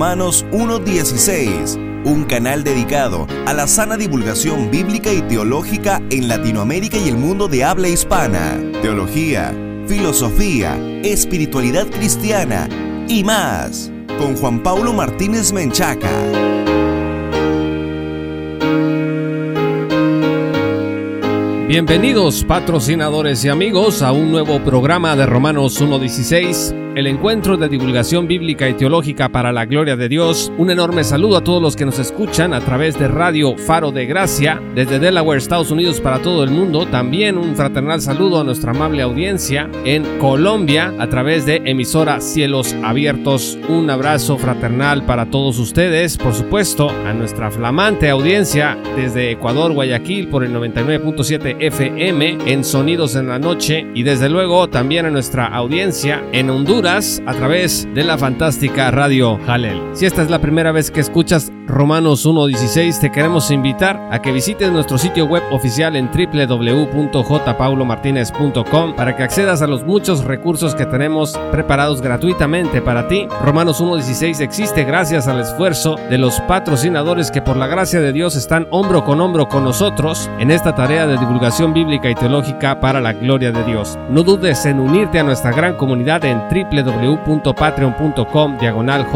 Romanos 1.16, un canal dedicado a la sana divulgación bíblica y teológica en Latinoamérica y el mundo de habla hispana, teología, filosofía, espiritualidad cristiana y más, con Juan Paulo Martínez Menchaca. Bienvenidos patrocinadores y amigos a un nuevo programa de Romanos 1.16 el encuentro de divulgación bíblica y teológica para la gloria de Dios. Un enorme saludo a todos los que nos escuchan a través de Radio Faro de Gracia desde Delaware, Estados Unidos para todo el mundo. También un fraternal saludo a nuestra amable audiencia en Colombia a través de emisora Cielos Abiertos. Un abrazo fraternal para todos ustedes. Por supuesto, a nuestra flamante audiencia desde Ecuador, Guayaquil por el 99.7 FM en Sonidos en la Noche y desde luego también a nuestra audiencia en Honduras a través de la fantástica radio Halel. Si esta es la primera vez que escuchas Romanos 1.16, te queremos invitar a que visites nuestro sitio web oficial en www.jpaulomartinez.com para que accedas a los muchos recursos que tenemos preparados gratuitamente para ti. Romanos 1.16 existe gracias al esfuerzo de los patrocinadores que por la gracia de Dios están hombro con hombro con nosotros en esta tarea de divulgación bíblica y teológica para la gloria de Dios. No dudes en unirte a nuestra gran comunidad en www www.patreon.com diagonal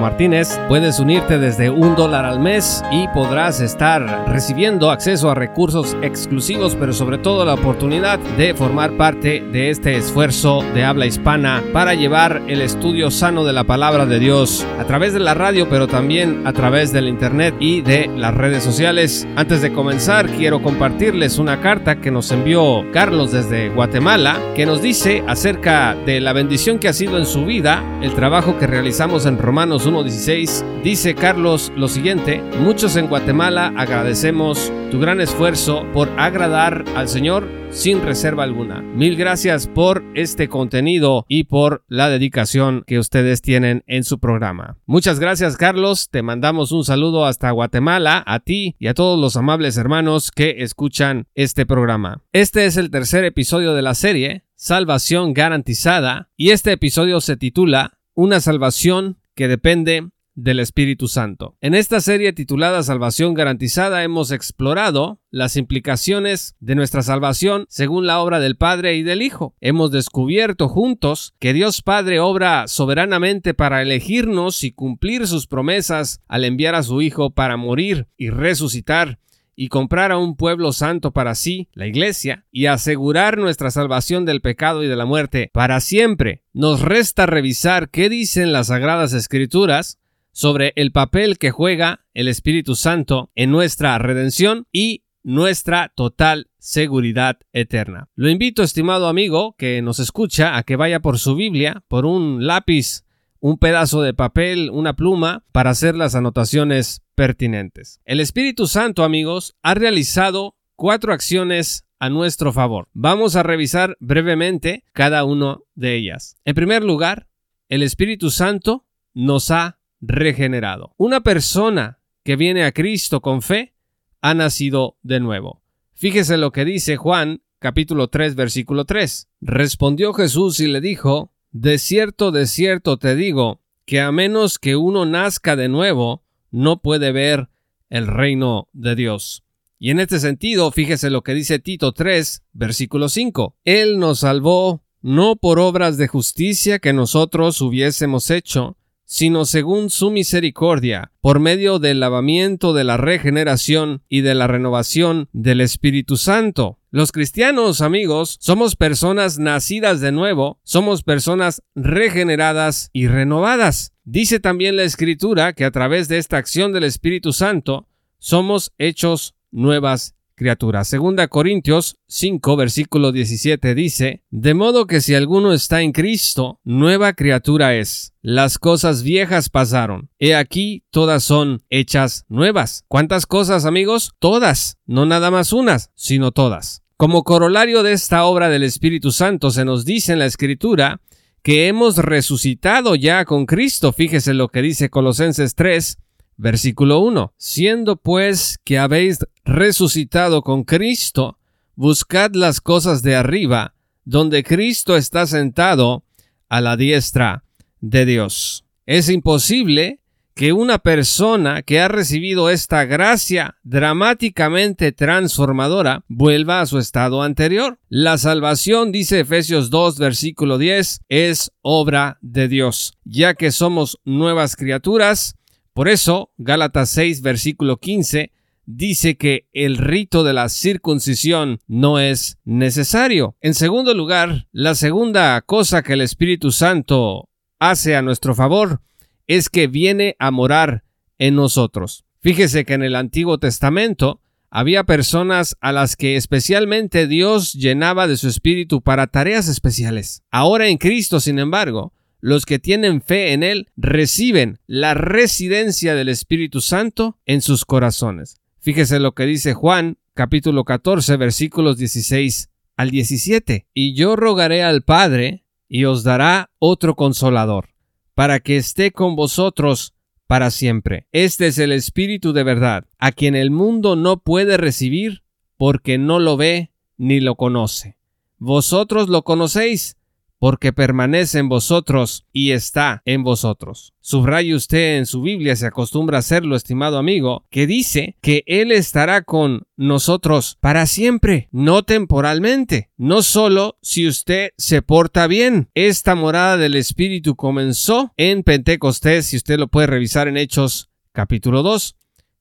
Martínez. Puedes unirte desde un dólar al mes y podrás estar recibiendo acceso a recursos exclusivos, pero sobre todo la oportunidad de formar parte de este esfuerzo de habla hispana para llevar el estudio sano de la palabra de Dios a través de la radio, pero también a través del internet y de las redes sociales. Antes de comenzar, quiero compartirles una carta que nos envió Carlos desde Guatemala, que nos dice acerca de la bendición que ha sido en su vida el trabajo que realizamos en Romanos 1.16, dice Carlos lo siguiente, muchos en Guatemala agradecemos tu gran esfuerzo por agradar al Señor sin reserva alguna. Mil gracias por este contenido y por la dedicación que ustedes tienen en su programa. Muchas gracias Carlos, te mandamos un saludo hasta Guatemala, a ti y a todos los amables hermanos que escuchan este programa. Este es el tercer episodio de la serie salvación garantizada y este episodio se titula Una salvación que depende del Espíritu Santo. En esta serie titulada Salvación garantizada hemos explorado las implicaciones de nuestra salvación según la obra del Padre y del Hijo. Hemos descubierto juntos que Dios Padre obra soberanamente para elegirnos y cumplir sus promesas al enviar a su Hijo para morir y resucitar y comprar a un pueblo santo para sí, la Iglesia, y asegurar nuestra salvación del pecado y de la muerte para siempre. Nos resta revisar qué dicen las Sagradas Escrituras sobre el papel que juega el Espíritu Santo en nuestra redención y nuestra total seguridad eterna. Lo invito, estimado amigo, que nos escucha, a que vaya por su Biblia, por un lápiz un pedazo de papel, una pluma, para hacer las anotaciones pertinentes. El Espíritu Santo, amigos, ha realizado cuatro acciones a nuestro favor. Vamos a revisar brevemente cada una de ellas. En primer lugar, el Espíritu Santo nos ha regenerado. Una persona que viene a Cristo con fe ha nacido de nuevo. Fíjese lo que dice Juan capítulo 3 versículo 3. Respondió Jesús y le dijo, de cierto, de cierto te digo, que a menos que uno nazca de nuevo, no puede ver el reino de Dios. Y en este sentido, fíjese lo que dice Tito 3, versículo 5. Él nos salvó no por obras de justicia que nosotros hubiésemos hecho, sino según su misericordia, por medio del lavamiento de la regeneración y de la renovación del Espíritu Santo. Los cristianos, amigos, somos personas nacidas de nuevo, somos personas regeneradas y renovadas. Dice también la Escritura que a través de esta acción del Espíritu Santo somos hechos nuevas criatura. Segunda Corintios 5 versículo 17 dice, De modo que si alguno está en Cristo, nueva criatura es. Las cosas viejas pasaron. He aquí, todas son hechas nuevas. ¿Cuántas cosas, amigos? Todas. No nada más unas, sino todas. Como corolario de esta obra del Espíritu Santo se nos dice en la Escritura que hemos resucitado ya con Cristo. Fíjese lo que dice Colosenses 3, Versículo 1. Siendo pues que habéis resucitado con Cristo, buscad las cosas de arriba, donde Cristo está sentado a la diestra de Dios. Es imposible que una persona que ha recibido esta gracia dramáticamente transformadora vuelva a su estado anterior. La salvación, dice Efesios 2, versículo 10, es obra de Dios, ya que somos nuevas criaturas. Por eso, Gálatas 6, versículo 15, dice que el rito de la circuncisión no es necesario. En segundo lugar, la segunda cosa que el Espíritu Santo hace a nuestro favor es que viene a morar en nosotros. Fíjese que en el Antiguo Testamento había personas a las que especialmente Dios llenaba de su espíritu para tareas especiales. Ahora en Cristo, sin embargo, los que tienen fe en Él reciben la residencia del Espíritu Santo en sus corazones. Fíjese lo que dice Juan capítulo 14 versículos 16 al 17. Y yo rogaré al Padre y os dará otro consolador para que esté con vosotros para siempre. Este es el Espíritu de verdad, a quien el mundo no puede recibir porque no lo ve ni lo conoce. Vosotros lo conocéis porque permanece en vosotros y está en vosotros. Subraye usted en su Biblia, se acostumbra a hacerlo, estimado amigo, que dice que Él estará con nosotros para siempre, no temporalmente, no solo si usted se porta bien. Esta morada del Espíritu comenzó en Pentecostés, si usted lo puede revisar en Hechos capítulo 2.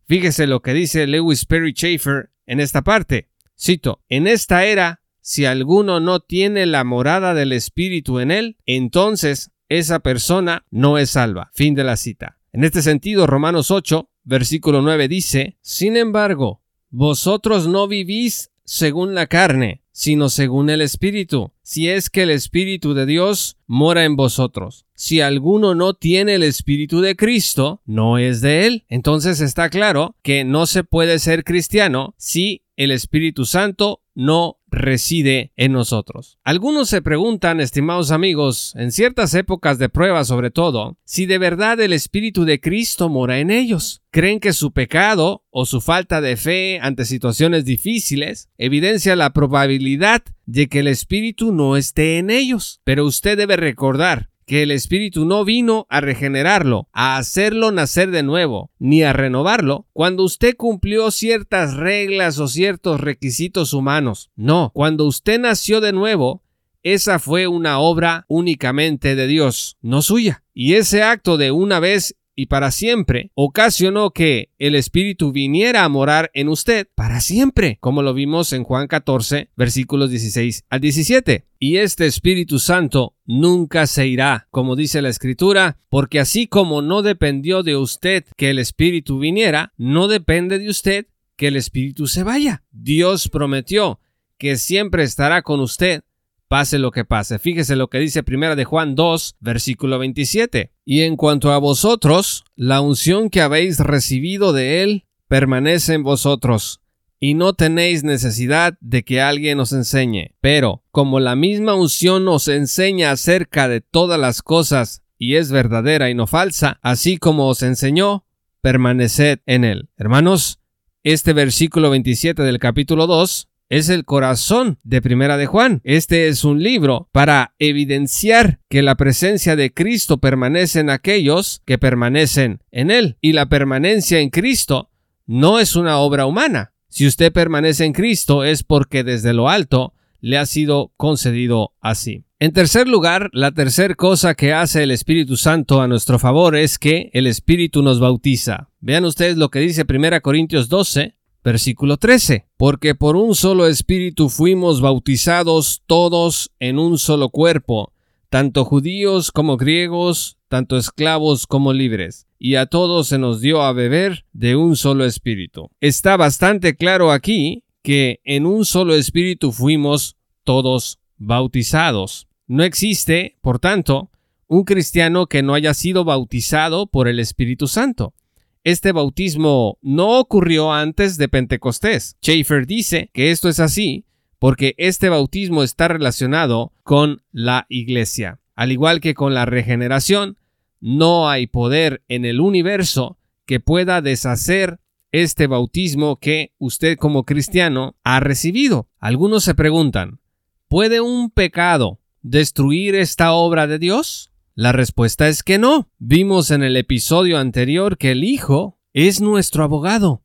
Fíjese lo que dice Lewis Perry Schaeffer en esta parte. Cito, en esta era si alguno no tiene la morada del Espíritu en él, entonces esa persona no es salva. Fin de la cita. En este sentido, Romanos 8, versículo 9 dice, Sin embargo, vosotros no vivís según la carne, sino según el Espíritu, si es que el Espíritu de Dios mora en vosotros. Si alguno no tiene el Espíritu de Cristo, no es de él. Entonces está claro que no se puede ser cristiano si el Espíritu Santo no reside en nosotros. Algunos se preguntan, estimados amigos, en ciertas épocas de prueba sobre todo, si de verdad el Espíritu de Cristo mora en ellos. Creen que su pecado o su falta de fe ante situaciones difíciles evidencia la probabilidad de que el Espíritu no esté en ellos. Pero usted debe recordar que el Espíritu no vino a regenerarlo, a hacerlo nacer de nuevo, ni a renovarlo, cuando usted cumplió ciertas reglas o ciertos requisitos humanos. No, cuando usted nació de nuevo, esa fue una obra únicamente de Dios, no suya. Y ese acto de una vez y para siempre, ocasionó que el Espíritu viniera a morar en usted para siempre, como lo vimos en Juan 14, versículos 16 al 17. Y este Espíritu Santo nunca se irá, como dice la Escritura, porque así como no dependió de usted que el Espíritu viniera, no depende de usted que el Espíritu se vaya. Dios prometió que siempre estará con usted pase lo que pase. Fíjese lo que dice primera de Juan 2, versículo 27. Y en cuanto a vosotros, la unción que habéis recibido de él permanece en vosotros, y no tenéis necesidad de que alguien os enseñe. Pero, como la misma unción os enseña acerca de todas las cosas, y es verdadera y no falsa, así como os enseñó, permaneced en él. Hermanos, este versículo 27 del capítulo 2 es el corazón de Primera de Juan. Este es un libro para evidenciar que la presencia de Cristo permanece en aquellos que permanecen en Él. Y la permanencia en Cristo no es una obra humana. Si usted permanece en Cristo es porque desde lo alto le ha sido concedido así. En tercer lugar, la tercera cosa que hace el Espíritu Santo a nuestro favor es que el Espíritu nos bautiza. Vean ustedes lo que dice 1 Corintios 12, Versículo 13. Porque por un solo espíritu fuimos bautizados todos en un solo cuerpo, tanto judíos como griegos, tanto esclavos como libres, y a todos se nos dio a beber de un solo espíritu. Está bastante claro aquí que en un solo espíritu fuimos todos bautizados. No existe, por tanto, un cristiano que no haya sido bautizado por el Espíritu Santo este bautismo no ocurrió antes de Pentecostés. Schaeffer dice que esto es así porque este bautismo está relacionado con la iglesia. Al igual que con la regeneración, no hay poder en el universo que pueda deshacer este bautismo que usted como cristiano ha recibido. Algunos se preguntan, ¿puede un pecado destruir esta obra de Dios? La respuesta es que no. Vimos en el episodio anterior que el Hijo es nuestro abogado.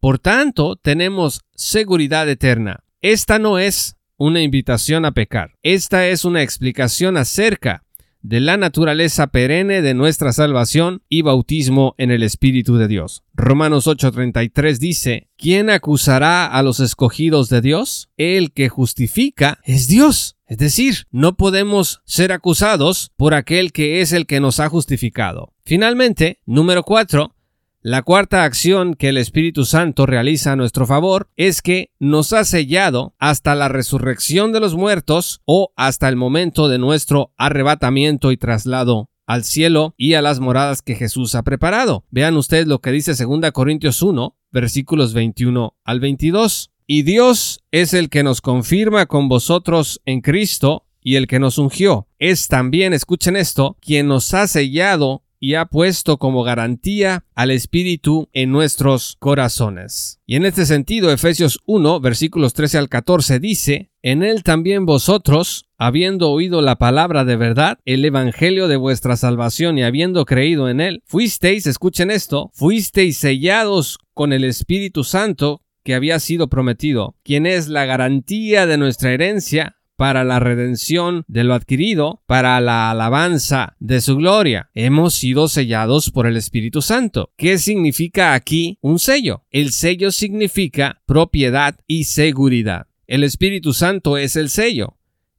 Por tanto, tenemos seguridad eterna. Esta no es una invitación a pecar. Esta es una explicación acerca de la naturaleza perenne de nuestra salvación y bautismo en el Espíritu de Dios. Romanos 8:33 dice, ¿quién acusará a los escogidos de Dios? El que justifica es Dios. Es decir, no podemos ser acusados por aquel que es el que nos ha justificado. Finalmente, número 4, la cuarta acción que el Espíritu Santo realiza a nuestro favor es que nos ha sellado hasta la resurrección de los muertos o hasta el momento de nuestro arrebatamiento y traslado al cielo y a las moradas que Jesús ha preparado. Vean ustedes lo que dice 2 Corintios 1, versículos 21 al 22. Y Dios es el que nos confirma con vosotros en Cristo y el que nos ungió. Es también, escuchen esto, quien nos ha sellado y ha puesto como garantía al Espíritu en nuestros corazones. Y en este sentido, Efesios 1, versículos 13 al 14 dice, En él también vosotros, habiendo oído la palabra de verdad, el Evangelio de vuestra salvación y habiendo creído en él, fuisteis, escuchen esto, fuisteis sellados con el Espíritu Santo que había sido prometido, quien es la garantía de nuestra herencia para la redención de lo adquirido, para la alabanza de su gloria. Hemos sido sellados por el Espíritu Santo. ¿Qué significa aquí un sello? El sello significa propiedad y seguridad. El Espíritu Santo es el sello,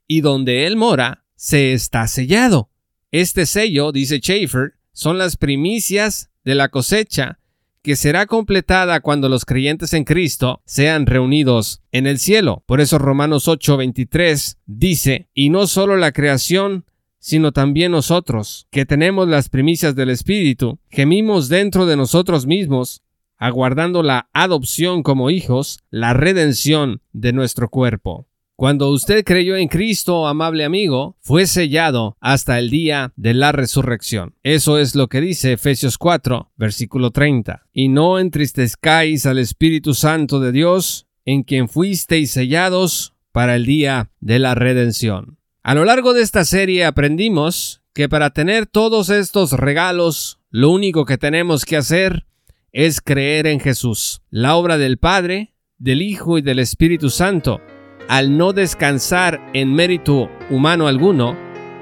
y donde Él mora, se está sellado. Este sello, dice Schaeffer, son las primicias de la cosecha que será completada cuando los creyentes en Cristo sean reunidos en el cielo. Por eso Romanos 8:23 dice, y no solo la creación, sino también nosotros, que tenemos las primicias del Espíritu, gemimos dentro de nosotros mismos, aguardando la adopción como hijos, la redención de nuestro cuerpo. Cuando usted creyó en Cristo, amable amigo, fue sellado hasta el día de la resurrección. Eso es lo que dice Efesios 4, versículo 30. Y no entristezcáis al Espíritu Santo de Dios, en quien fuisteis sellados para el día de la redención. A lo largo de esta serie aprendimos que para tener todos estos regalos, lo único que tenemos que hacer es creer en Jesús, la obra del Padre, del Hijo y del Espíritu Santo al no descansar en mérito humano alguno,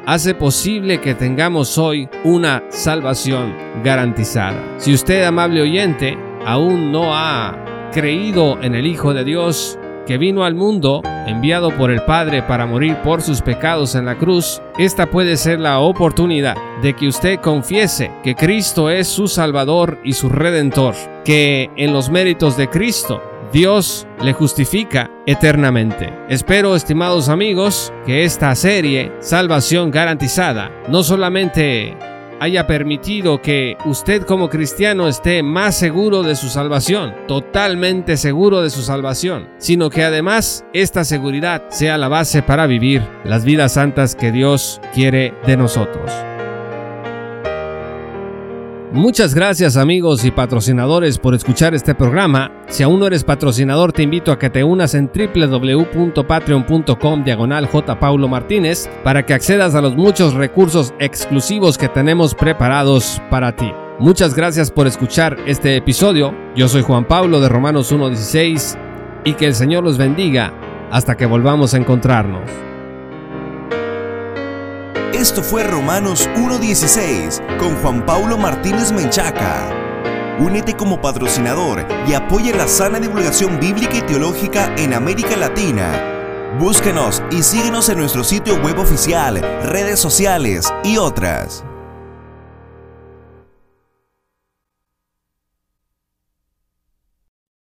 hace posible que tengamos hoy una salvación garantizada. Si usted, amable oyente, aún no ha creído en el Hijo de Dios, que vino al mundo, enviado por el Padre para morir por sus pecados en la cruz, esta puede ser la oportunidad de que usted confiese que Cristo es su Salvador y su Redentor, que en los méritos de Cristo Dios le justifica eternamente. Espero, estimados amigos, que esta serie, Salvación Garantizada, no solamente haya permitido que usted como cristiano esté más seguro de su salvación, totalmente seguro de su salvación, sino que además esta seguridad sea la base para vivir las vidas santas que Dios quiere de nosotros. Muchas gracias amigos y patrocinadores por escuchar este programa. Si aún no eres patrocinador te invito a que te unas en www.patreon.com diagonal. Paulo Martínez para que accedas a los muchos recursos exclusivos que tenemos preparados para ti. Muchas gracias por escuchar este episodio. Yo soy Juan Pablo de Romanos 1.16 y que el Señor los bendiga hasta que volvamos a encontrarnos. Esto fue Romanos 1.16 con Juan Paulo Martínez Menchaca. Únete como patrocinador y apoya la sana divulgación bíblica y teológica en América Latina. Búsquenos y síguenos en nuestro sitio web oficial, redes sociales y otras.